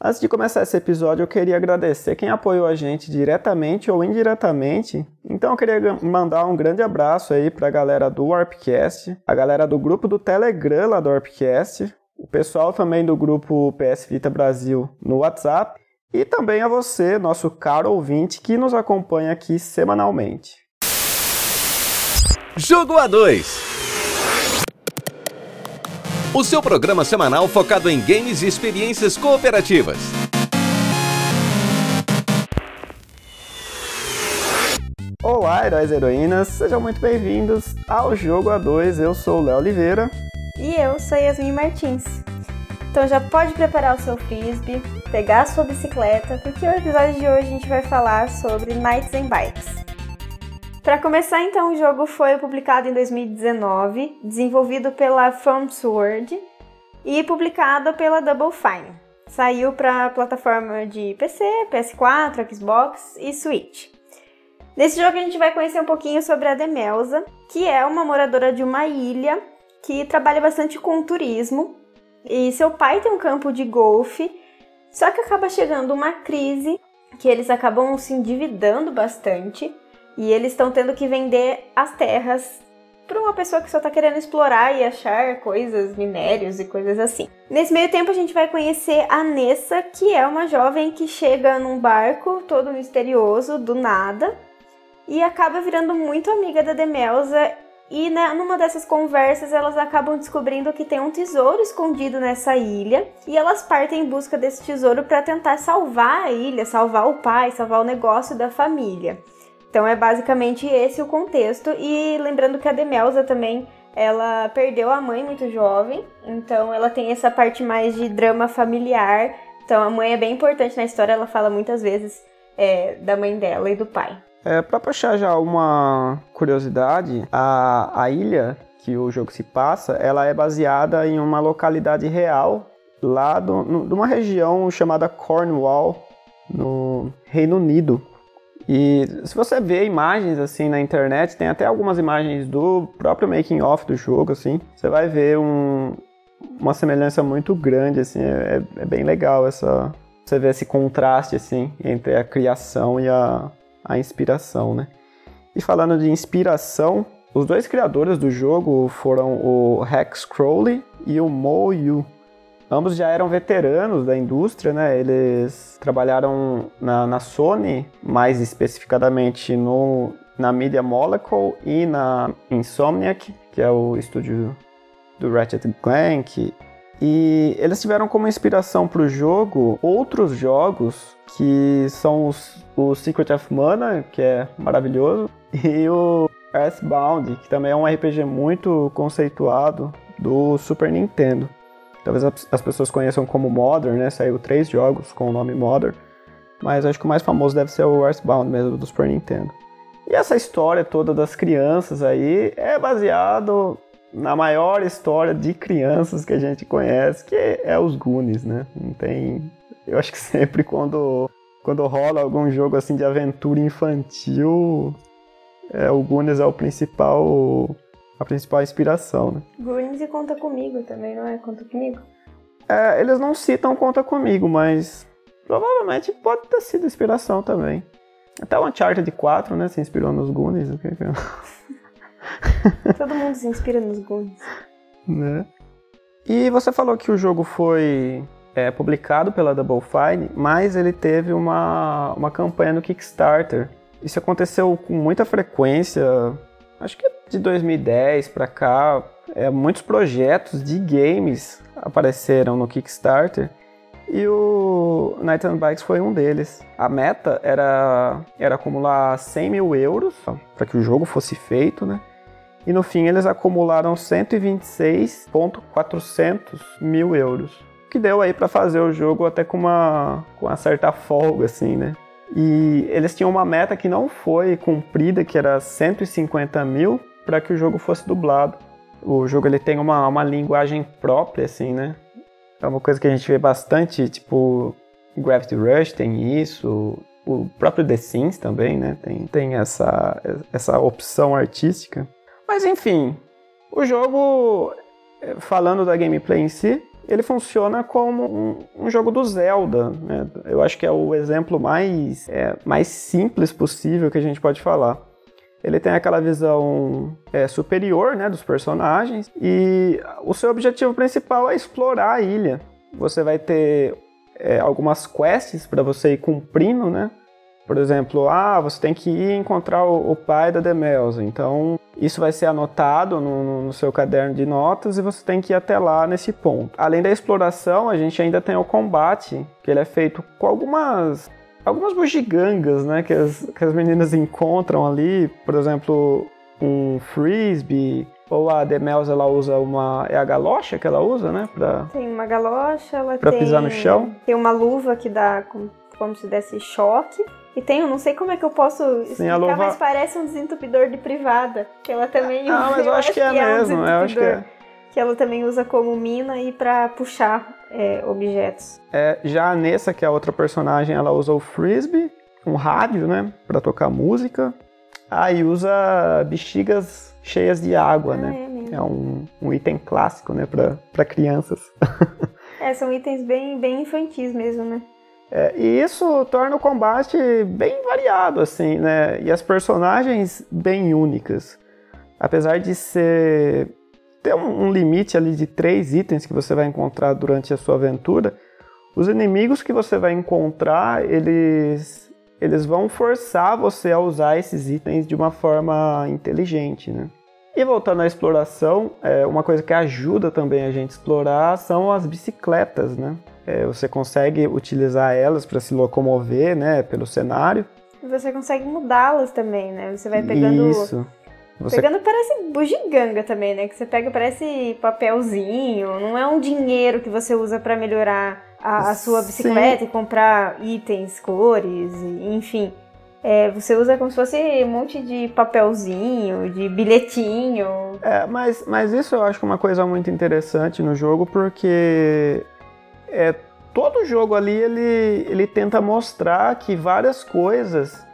Antes de começar esse episódio, eu queria agradecer quem apoiou a gente diretamente ou indiretamente. Então eu queria mandar um grande abraço aí para a galera do Warpcast, a galera do grupo do Telegram lá do Warpcast, o pessoal também do grupo PS Vita Brasil no WhatsApp e também a você, nosso caro ouvinte que nos acompanha aqui semanalmente. Jogo A2 o seu programa semanal focado em games e experiências cooperativas. Olá, heróis e heroínas, sejam muito bem-vindos ao Jogo A2. Eu sou o Léo Oliveira. E eu sou Yasmin Martins. Então já pode preparar o seu frisbee, pegar a sua bicicleta, porque o episódio de hoje a gente vai falar sobre Nights and Bikes. Para começar, então, o jogo foi publicado em 2019, desenvolvido pela From Sword e publicado pela Double Fine. Saiu para plataforma de PC, PS4, Xbox e Switch. Nesse jogo a gente vai conhecer um pouquinho sobre a Demelza, que é uma moradora de uma ilha que trabalha bastante com turismo. E seu pai tem um campo de golfe, só que acaba chegando uma crise que eles acabam se endividando bastante e eles estão tendo que vender as terras para uma pessoa que só está querendo explorar e achar coisas, minérios e coisas assim. Nesse meio tempo a gente vai conhecer a Nessa, que é uma jovem que chega num barco todo misterioso do nada e acaba virando muito amiga da Demelza e né, numa dessas conversas elas acabam descobrindo que tem um tesouro escondido nessa ilha e elas partem em busca desse tesouro para tentar salvar a ilha, salvar o pai, salvar o negócio da família. Então é basicamente esse o contexto. E lembrando que a Demelza também ela perdeu a mãe muito jovem, então ela tem essa parte mais de drama familiar. Então a mãe é bem importante na história, ela fala muitas vezes é, da mãe dela e do pai. É, para puxar já uma curiosidade, a, a ilha que o jogo se passa, ela é baseada em uma localidade real lá de uma região chamada Cornwall, no Reino Unido. E se você vê imagens assim na internet, tem até algumas imagens do próprio making off do jogo, assim, você vai ver um, uma semelhança muito grande, assim, é, é, bem legal essa você vê esse contraste assim entre a criação e a, a inspiração, né? E falando de inspiração, os dois criadores do jogo foram o Rex Crowley e o Mo Yu. Ambos já eram veteranos da indústria, né? Eles trabalharam na, na Sony, mais especificadamente no, na Media Molecule e na Insomniac, que é o estúdio do Ratchet Clank. E eles tiveram como inspiração para o jogo outros jogos que são os, o Secret of Mana, que é maravilhoso, e o Earthbound, que também é um RPG muito conceituado do Super Nintendo. Talvez as pessoas conheçam como Modern, né? Saiu três jogos com o nome Modern. Mas acho que o mais famoso deve ser o Earthbound mesmo, do Super Nintendo. E essa história toda das crianças aí é baseado na maior história de crianças que a gente conhece, que é os Goonies, né? Não tem... Eu acho que sempre quando, quando rola algum jogo assim de aventura infantil, é, o Goonies é o principal a principal inspiração, né? Goonies e Conta Comigo também, não é? Conta Comigo? É, eles não citam Conta Comigo, mas provavelmente pode ter sido inspiração também. Até o Uncharted 4, né, se inspirou nos Goonies. O que que Todo mundo se inspira nos Goonies. Né? E você falou que o jogo foi é, publicado pela Double Fine, mas ele teve uma, uma campanha no Kickstarter. Isso aconteceu com muita frequência, acho que de 2010 para cá, é, muitos projetos de games apareceram no Kickstarter e o Night and Bikes foi um deles. A meta era, era acumular 100 mil euros para que o jogo fosse feito, né? E no fim eles acumularam 126.400 mil euros, que deu aí para fazer o jogo até com uma, com uma certa folga, assim, né? E eles tinham uma meta que não foi cumprida, que era 150 mil, para que o jogo fosse dublado. O jogo ele tem uma, uma linguagem própria, assim, né? É uma coisa que a gente vê bastante, tipo, Gravity Rush tem isso, o próprio The Sims também, né? Tem, tem essa, essa opção artística. Mas enfim, o jogo, falando da gameplay em si, ele funciona como um, um jogo do Zelda. Né? Eu acho que é o exemplo mais, é, mais simples possível que a gente pode falar. Ele tem aquela visão é, superior né, dos personagens e o seu objetivo principal é explorar a ilha. Você vai ter é, algumas quests para você ir cumprindo, né? Por exemplo, ah, você tem que ir encontrar o, o pai da Demelza. Então, isso vai ser anotado no, no, seu caderno de notas e você tem que ir até lá nesse ponto. Além da exploração, a gente ainda tem o combate, que ele é feito com algumas algumas bugigangas, né, que as, que as meninas encontram ali, por exemplo, um frisbee, ou a Demelza ela usa uma. É a galocha que ela usa, né? Pra, tem uma galocha, ela pra tem. pisar no chão. Tem uma luva que dá como, como se desse choque. E tem, eu não sei como é que eu posso explicar, luva... mas parece um desentupidor de privada. Que ela também Ah, mas eu, eu acho, que é, que é mesmo. Um eu acho que é. Que ela também usa como mina e para puxar é, objetos. É, já a Nessa, que é a outra personagem, ela usa o frisbee, um rádio, né? Pra tocar música. Ah, e usa bexigas cheias de água, ah, né? É, é um, um, item clássico, né? Pra, pra crianças. é, são itens bem, bem infantis mesmo, né? É, e isso torna o combate bem variado, assim, né? E as personagens bem únicas. Apesar de ser ter um, um limite ali de três itens que você vai encontrar durante a sua aventura, os inimigos que você vai encontrar, eles, eles vão forçar você a usar esses itens de uma forma inteligente, né? E voltando à exploração, é, uma coisa que ajuda também a gente a explorar são as bicicletas, né? É, você consegue utilizar elas para se locomover, né, pelo cenário. E você consegue mudá-las também, né? Você vai pegando. Isso. Você... Pegando parece bugiganga também, né? Que você pega parece papelzinho. Não é um dinheiro que você usa para melhorar a, a, sua bicicleta Sim. e comprar itens, cores, enfim. É, você usa como se fosse um monte de papelzinho, de bilhetinho. É, mas, mas isso eu acho que é uma coisa muito interessante no jogo, porque é, todo jogo ali ele, ele tenta mostrar que várias coisas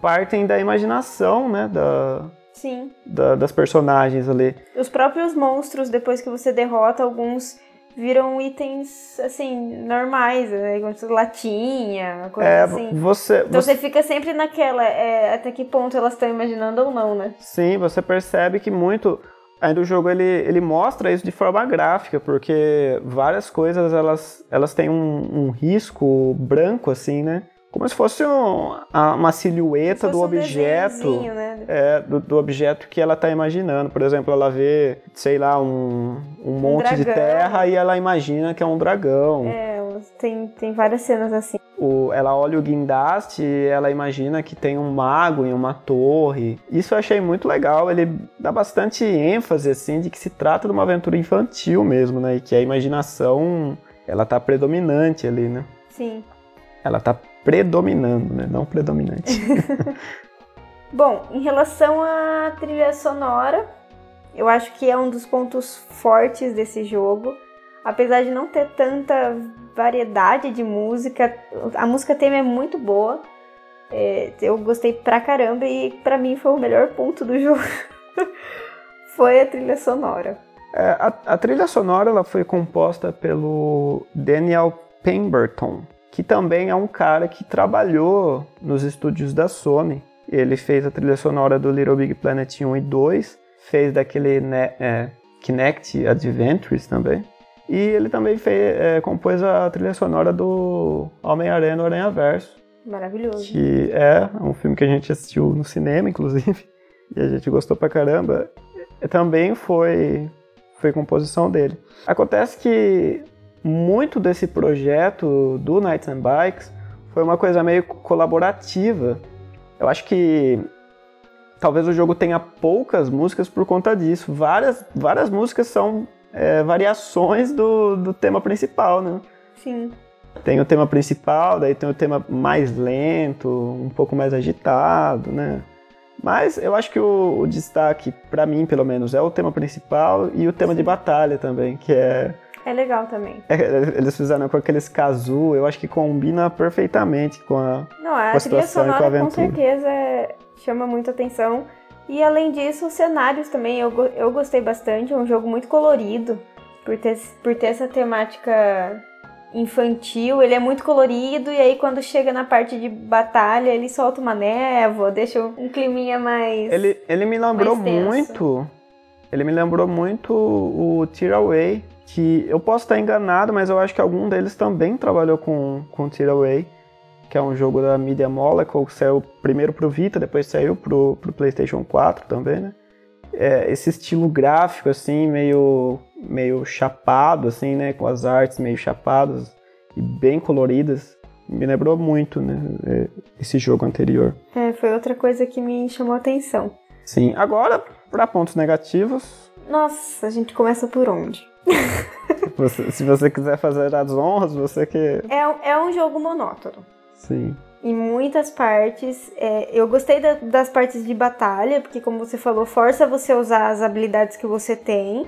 partem da imaginação, né? Da, Sim. Da, das personagens ali. Os próprios monstros, depois que você derrota alguns viram itens, assim, normais, né? Como latinha, coisa é, assim. Você, então você... você fica sempre naquela, é, até que ponto elas estão imaginando ou não, né? Sim, você percebe que muito... Ainda o jogo ele, ele mostra isso de forma gráfica, porque várias coisas elas, elas têm um, um risco branco, assim, né? Como se fosse um, uma silhueta do um objeto, né? é, do, do, objeto que ela está imaginando. Por exemplo, ela vê, sei lá, um, um monte de terra e ela imagina que é um dragão. É, tem, tem várias cenas assim. O, ela olha o guindaste e ela imagina que tem um mago em uma torre. Isso eu achei muito legal. Ele dá bastante ênfase assim de que se trata de uma aventura infantil mesmo, né? E que a imaginação ela tá predominante ali, né? Sim. Ela tá predominando, né? Não predominante. Bom, em relação à trilha sonora, eu acho que é um dos pontos fortes desse jogo. Apesar de não ter tanta variedade de música, a música tema é muito boa. É, eu gostei pra caramba e pra mim foi o melhor ponto do jogo. foi a trilha sonora. É, a, a, trilha sonora ela foi composta pelo Daniel Pemberton que também é um cara que trabalhou nos estúdios da Sony. Ele fez a trilha sonora do Little Big Planet 1 e 2, fez daquele né, é, Kinect Adventures também. E ele também fez, é, compôs a trilha sonora do Homem-Aranha no Aranha Verso. Maravilhoso. Que é um filme que a gente assistiu no cinema, inclusive, e a gente gostou pra caramba. Também foi, foi composição dele. Acontece que muito desse projeto do Nights and Bikes foi uma coisa meio colaborativa. Eu acho que talvez o jogo tenha poucas músicas por conta disso. Várias, várias músicas são é, variações do, do tema principal, né? Sim. Tem o tema principal, daí tem o tema mais lento, um pouco mais agitado, né? Mas eu acho que o, o destaque, para mim pelo menos, é o tema principal e o tema de batalha também, que é é legal também. É, eles fizeram com aqueles casu, eu acho que combina perfeitamente com a, Não, a, com a situação e com com certeza chama muita atenção. E além disso, os cenários também eu, eu gostei bastante. É um jogo muito colorido. por ter, por ter essa temática infantil, ele é muito colorido e aí quando chega na parte de batalha ele solta uma névoa, deixa um climinha mais Ele, ele me lembrou muito, ele me lembrou muito o Tearaway, que eu posso estar enganado, mas eu acho que algum deles também trabalhou com com Tearaway, que é um jogo da Media Molecule, que saiu primeiro pro Vita, depois saiu pro, pro PlayStation 4 também, né? É, esse estilo gráfico assim, meio meio chapado, assim, né? Com as artes meio chapadas e bem coloridas. Me lembrou muito, né? É, esse jogo anterior. É, foi outra coisa que me chamou a atenção. Sim, agora, para pontos negativos. Nossa, a gente começa por onde? você, se você quiser fazer as honras, você que. É, é um jogo monótono. Sim em muitas partes. É, eu gostei da, das partes de batalha, porque, como você falou, força você a usar as habilidades que você tem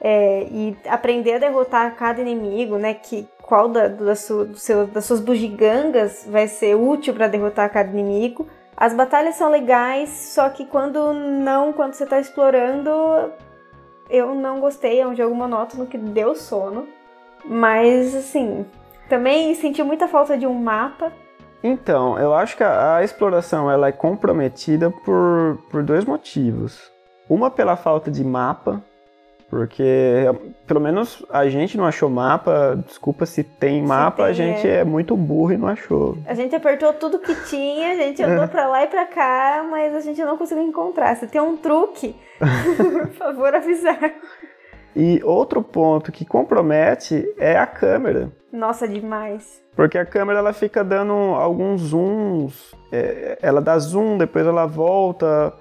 é, e aprender a derrotar cada inimigo, né? Que qual da, da sua, do seu, das suas bugigangas vai ser útil para derrotar cada inimigo. As batalhas são legais, só que quando não, quando você está explorando, eu não gostei. É um jogo monótono que deu sono. Mas, assim, também senti muita falta de um mapa. Então, eu acho que a, a, exploração ela é comprometida por, por dois motivos. Uma pela falta de mapa, porque pelo menos a gente não achou mapa. Desculpa se tem mapa, tem, a gente é. é. muito burro e não achou. A gente apertou tudo que tinha, a gente andou pra lá e pra cá, mas a gente não conseguiu encontrar. Se tem um truque, por favor, avisar. E outro ponto que compromete é a câmera. Nossa, demais. Porque a câmera ela fica dando alguns zooms, é, ela dá zoom, depois ela volta.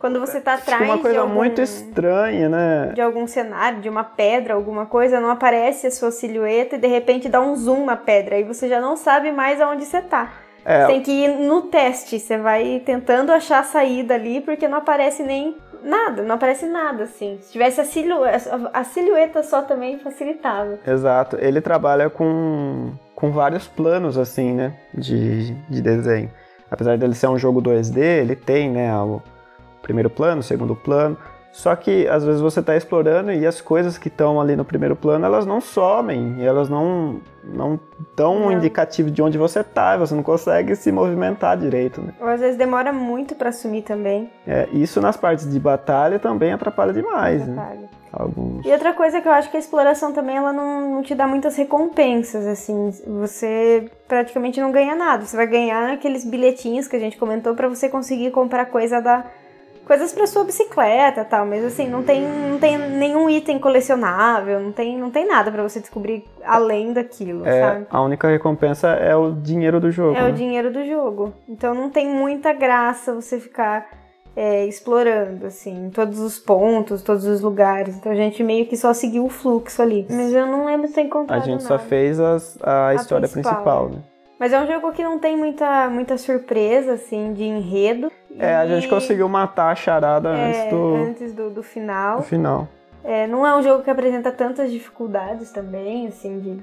Quando você tá atrás uma coisa de algum, muito estranha, né? De algum cenário, de uma pedra, alguma coisa, não aparece a sua silhueta e de repente dá um zoom na pedra. Aí você já não sabe mais aonde você tá. É, você tem que ir no teste, você vai tentando achar a saída ali, porque não aparece nem nada, não aparece nada assim. Se tivesse a silhueta, a silhueta só também facilitava. Exato. Ele trabalha com, com vários planos assim, né, de, de desenho. Apesar dele ser um jogo 2D, ele tem, né, o primeiro plano, segundo plano. Só que às vezes você está explorando e as coisas que estão ali no primeiro plano, elas não somem, e elas não não dão um indicativo de onde você está, você não consegue se movimentar direito, né? Ou às vezes demora muito para sumir também. É, isso nas partes de batalha também atrapalha demais, né? Alguns... E outra coisa que eu acho que a exploração também ela não, não te dá muitas recompensas, assim, você praticamente não ganha nada. Você vai ganhar aqueles bilhetinhos que a gente comentou para você conseguir comprar coisa da coisas para sua bicicleta tal, mas assim, não tem, não tem nenhum item colecionável, não tem, não tem nada para você descobrir além daquilo, é, sabe? A única recompensa é o dinheiro do jogo. É né? o dinheiro do jogo. Então não tem muita graça você ficar é, explorando, assim, todos os pontos, todos os lugares. Então a gente meio que só seguiu o fluxo ali. Mas eu não lembro de ter encontrado A gente nada. só fez as, a, a, história principal, principal né? Mas é um jogo que não tem muita, muita surpresa, assim, de enredo. É, a gente conseguiu matar a charada é, antes do... Antes do, do final. Do final. É, não é um jogo que apresenta tantas dificuldades também, assim, de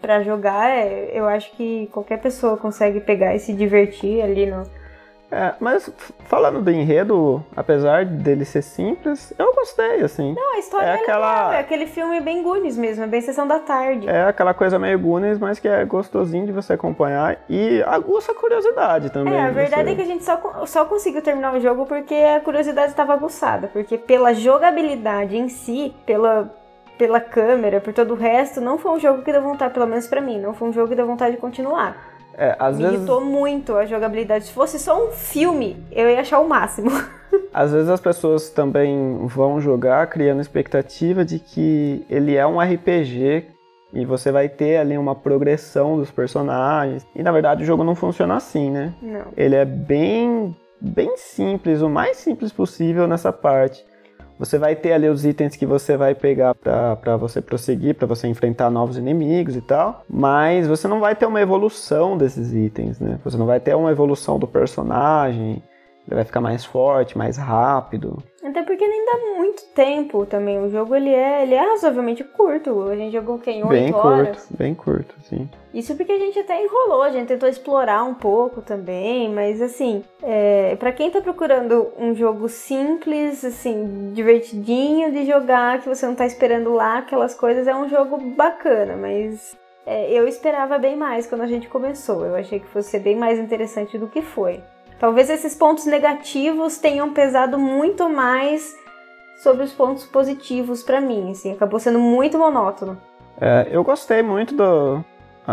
para jogar. É, eu acho que qualquer pessoa consegue pegar e se divertir ali no é, mas falando do enredo, apesar dele ser simples, eu gostei, assim. Não, a história é, é aquela... legal, é aquele filme bem Goonies mesmo, é bem Sessão da Tarde. É aquela coisa meio Goonies, mas que é gostosinho de você acompanhar e aguça a curiosidade também. É, a verdade você... é que a gente só, só conseguiu terminar o jogo porque a curiosidade estava aguçada, porque pela jogabilidade em si, pela pela câmera, por todo o resto, não foi um jogo que deu vontade, pelo menos para mim, não foi um jogo que deu vontade de continuar. É, às Me vezes... irritou muito a jogabilidade. Se fosse só um filme, eu ia achar o máximo. Às vezes as pessoas também vão jogar criando expectativa de que ele é um RPG e você vai ter ali uma progressão dos personagens. E na verdade o jogo não funciona assim, né? Não. Ele é bem, bem simples, o mais simples possível nessa parte. Você vai ter ali os itens que você vai pegar para você prosseguir, para você enfrentar novos inimigos e tal, mas você não vai ter uma evolução desses itens, né? Você não vai ter uma evolução do personagem. Ele vai ficar mais forte, mais rápido. Até porque nem dá muito tempo também. O jogo ele é, ele é razoavelmente curto. A gente jogou quem? 8 bem horas? curto, bem curto, sim. Isso porque a gente até enrolou, a gente tentou explorar um pouco também, mas assim, é, para quem tá procurando um jogo simples, assim, divertidinho de jogar, que você não tá esperando lá aquelas coisas, é um jogo bacana, mas é, eu esperava bem mais quando a gente começou. Eu achei que fosse ser bem mais interessante do que foi. Talvez esses pontos negativos tenham pesado muito mais sobre os pontos positivos para mim, assim, acabou sendo muito monótono. É, eu gostei muito do,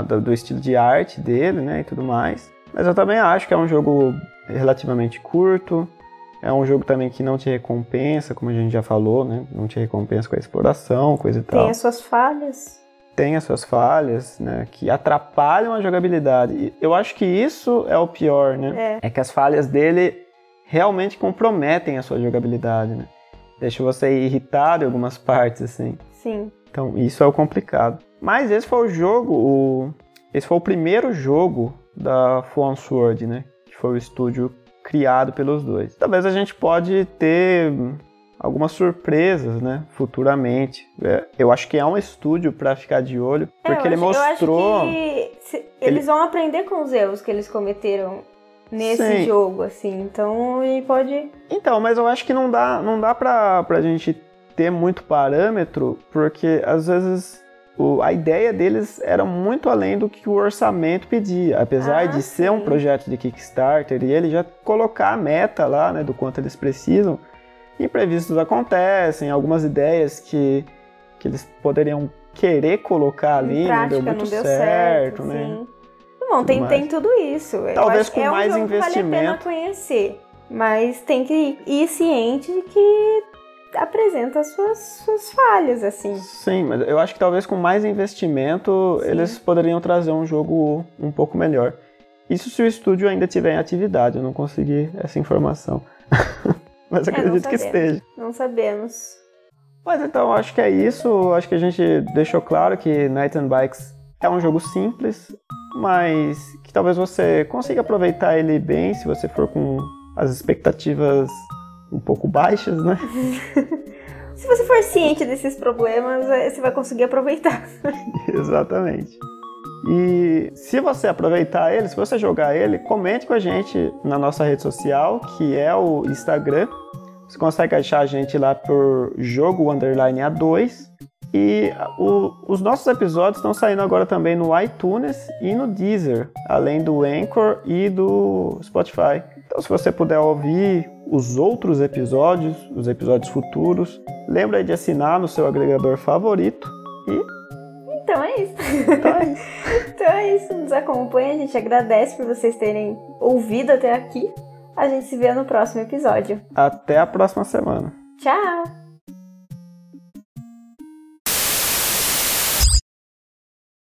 do, do, estilo de arte dele, né, e tudo mais, mas eu também acho que é um jogo relativamente curto, é um jogo também que não te recompensa, como a gente já falou, né, não te recompensa com a exploração, coisa e tal. Tem as suas falhas tem as suas falhas, né, que atrapalham a jogabilidade. E eu acho que isso é o pior, né? É. é que as falhas dele realmente comprometem a sua jogabilidade, né? Deixa você irritado em algumas partes, assim. Sim. Então, isso é o complicado. Mas esse foi o jogo, o... esse foi o primeiro jogo da Fawn Sword, né? Que foi o estúdio criado pelos dois. Talvez a gente pode ter algumas surpresas, né, futuramente. É, eu acho que é um estúdio para ficar de olho, é, porque ele acho, mostrou. eles ele... vão aprender com os erros que eles cometeram nesse Sim. jogo, assim. Então ele pode. Então, mas eu acho que não dá, não dá pra, pra gente ter muito parâmetro, porque às vezes o, a ideia deles era muito além do que o orçamento pedia. Apesar ah, de ser sim. um projeto de Kickstarter e ele já colocar a meta lá, né, do quanto eles precisam imprevistos acontecem, algumas ideias que, que eles poderiam querer colocar ali prática, não deu muito não deu certo, certo, né? Sim. Bom, tem, tem tudo isso. Talvez com é mais um investimento. Vale a pena conhecer, mas tem que ir ciente de que apresenta suas, suas falhas, assim. Sim, mas eu acho que talvez com mais investimento Sim. eles poderiam trazer um jogo um pouco melhor. Isso se o estúdio ainda tiver em atividade, eu não consegui essa informação. Mas é, acredito que esteja. Não sabemos. Mas então, acho que é isso. Acho que a gente deixou claro que Night and Bikes é um jogo simples, mas que talvez você consiga aproveitar ele bem se você for com as expectativas um pouco baixas, né? se você for ciente desses problemas, é, você vai conseguir aproveitar. Exatamente. E se você aproveitar ele, se você jogar ele, comente com a gente na nossa rede social, que é o Instagram. Você consegue achar a gente lá por jogo underline A2. E o, os nossos episódios estão saindo agora também no iTunes e no Deezer, além do Anchor e do Spotify. Então, se você puder ouvir os outros episódios, os episódios futuros, lembra de assinar no seu agregador favorito e então é isso. Então é isso. então é isso. Nos acompanha. A gente agradece por vocês terem ouvido até aqui. A gente se vê no próximo episódio. Até a próxima semana. Tchau!